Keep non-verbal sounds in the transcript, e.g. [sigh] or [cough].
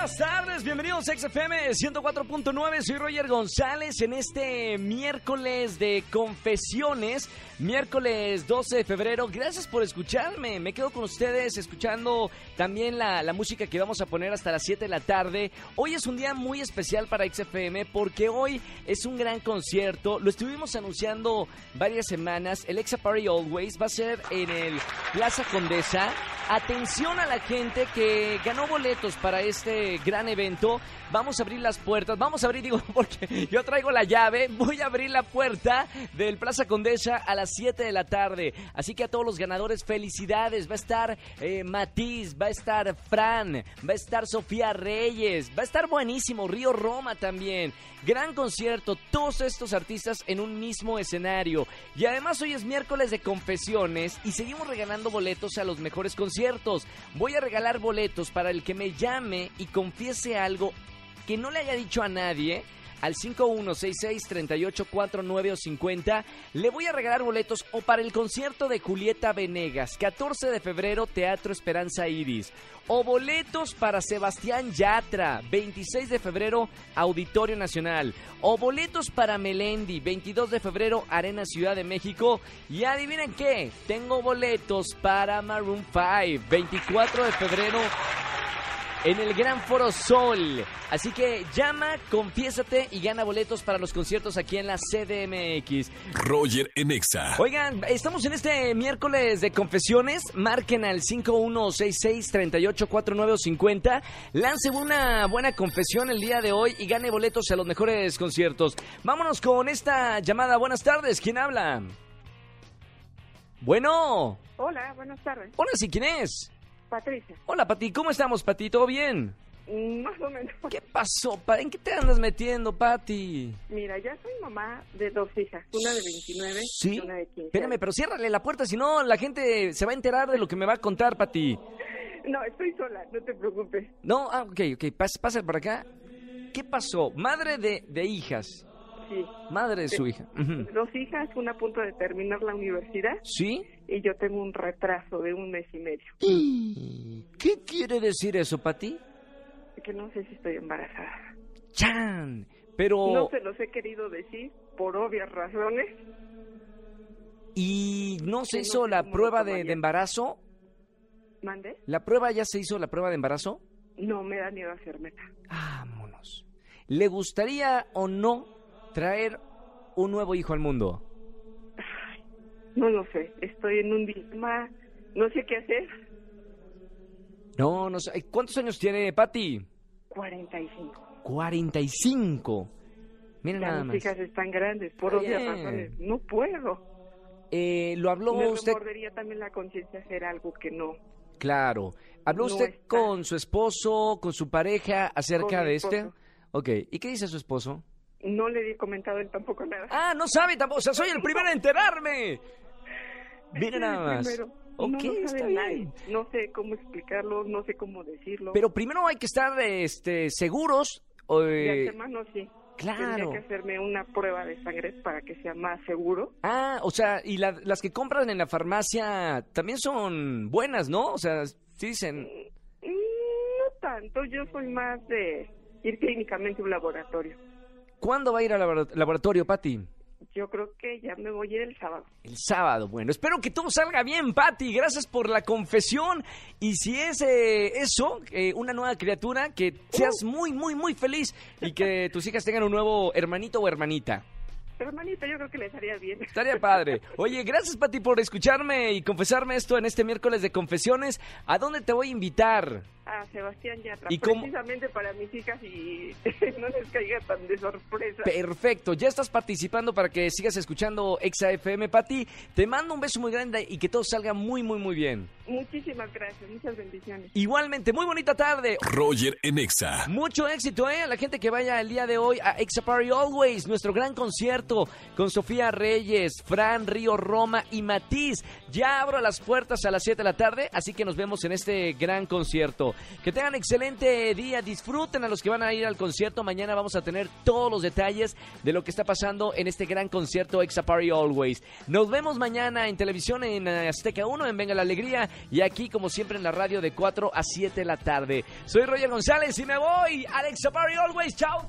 Buenas tardes, bienvenidos a XFM 104.9, soy Roger González en este miércoles de confesiones, miércoles 12 de febrero, gracias por escucharme, me quedo con ustedes escuchando también la, la música que vamos a poner hasta las 7 de la tarde, hoy es un día muy especial para XFM porque hoy es un gran concierto, lo estuvimos anunciando varias semanas, el Exa Party Always va a ser en el Plaza Condesa, atención a la gente que ganó boletos para este gran evento. Vamos a abrir las puertas, vamos a abrir, digo, [laughs] porque yo traigo la llave, voy a abrir la puerta del Plaza Condesa a las 7 de la tarde. Así que a todos los ganadores, felicidades. Va a estar eh, Matiz, va a estar Fran, va a estar Sofía Reyes, va a estar buenísimo, Río Roma también. Gran concierto, todos estos artistas en un mismo escenario. Y además hoy es miércoles de confesiones y seguimos regalando boletos a los mejores conciertos. Voy a regalar boletos para el que me llame y confiese algo que no le haya dicho a nadie al 5166-3849 o 50, le voy a regalar boletos o para el concierto de Julieta Venegas, 14 de febrero, Teatro Esperanza Iris, o boletos para Sebastián Yatra, 26 de febrero, Auditorio Nacional, o boletos para Melendi, 22 de febrero, Arena Ciudad de México, y adivinen qué, tengo boletos para Maroon 5, 24 de febrero, en el Gran Foro Sol. Así que llama, confiésate y gana boletos para los conciertos aquí en la CDMX. Roger en Exa. Oigan, estamos en este miércoles de confesiones. Marquen al 5166-384950. Lance una buena confesión el día de hoy y gane boletos a los mejores conciertos. Vámonos con esta llamada. Buenas tardes. ¿Quién habla? Bueno. Hola, buenas tardes. Hola, ¿sí quién es? Patricia. Hola, Pati. ¿Cómo estamos, Pati? ¿Todo bien? Más o menos. ¿Qué pasó? pa? ¿En qué te andas metiendo, Pati? Mira, ya soy mamá de dos hijas, una de 29 Sí. y una de 15. Espérame, pero ciérrale la puerta, si no la gente se va a enterar de lo que me va a contar, Pati. No, estoy sola, no te preocupes. No, ah, ok, ok, pas, pasa por acá. ¿Qué pasó? Madre de, de hijas. Sí. Madre de su hija. Ujú. Dos hijas, una a punto de terminar la universidad ¿Sí? y yo tengo un retraso de un mes y medio. ¿Qué quiere decir eso, Pati? Que no sé si estoy embarazada. ¡Chan! Pero... No se los he querido decir por obvias razones. ¿Y no se No hizo la prueba de, embarazo? ¿Mande? ¿La prueba ya se hizo, la prueba de embarazo? No me da miedo hacerme. Vámonos. ¿Le gustaría o no traer un nuevo hijo al mundo? No lo sé, estoy en un dilema, no sé qué hacer. No, no sé. ¿Cuántos años tiene Pati? 45. 45. Miren Ya nada mis más. hijas están grandes, por obvias razones. No puedo. Eh, ¿Lo habló Me usted? remordería también la conciencia hacer algo que no. Claro. ¿Habló No usted está. con su esposo, con su pareja acerca Con de este? Ok. ¿Y qué dice su esposo? No le he comentado él tampoco nada. Ah, no sabe tampoco. O sea, soy el primero en enterarme. Este nada más. primero. No está bien. Sé cómo explicarlo, no sé cómo decirlo. Pero primero hay que estar este, seguros. o, de eh, antemano sí. claro. Tendría que hacerme una prueba de sangre para que sea más seguro. Ah, o sea, y la- las que compran en la farmacia también son buenas, ¿no? O sea, sí dicen, Mm, No tanto, yo soy más de ir clínicamente a un laboratorio. ¿Cuándo va a ir al labora- laboratorio, Pati? Yo creo que ya me voy a ir el sábado. El sábado, bueno, espero que todo salga bien, Pati. Gracias por la confesión. Y si es eh, eso, eh, una nueva criatura, que seas muy, muy, muy feliz y que [laughs] tus hijas tengan un nuevo hermanito o hermanita. Hermanita, yo creo que les haría bien. Estaría padre. Oye, gracias, Pati, por escucharme y confesarme esto en este miércoles de confesiones. ¿A dónde te voy a invitar? A Sebastián Yatra, ¿Y cómo- precisamente para mis hijas y [laughs] no les caiga tan de sorpresa. Perfecto, ya estás participando para que sigas escuchando Exa FM, Pati. Te mando un beso muy grande y que todo salga muy, muy, muy bien. Muchísimas gracias, muchas bendiciones. Igualmente, muy bonita tarde. Roger en Exa. Mucho éxito, ¿eh? A la gente que vaya el día de hoy a Exa Party Always, nuestro gran concierto con Sofía Reyes, Fran, Río, Roma y Matiz. Ya abro las puertas a las 7 de la tarde, así que nos vemos en este gran concierto. Que tengan excelente día, disfruten a los que van a ir al concierto. Mañana vamos a tener todos los detalles de lo que está pasando en este gran concierto Exa Party Always. Nos vemos mañana en televisión en Azteca 1, en Venga la Alegría, y aquí, como siempre, en la radio de 4 a 7 de la tarde. Soy Roger González y me voy al Exa Party Always. ¡Chao!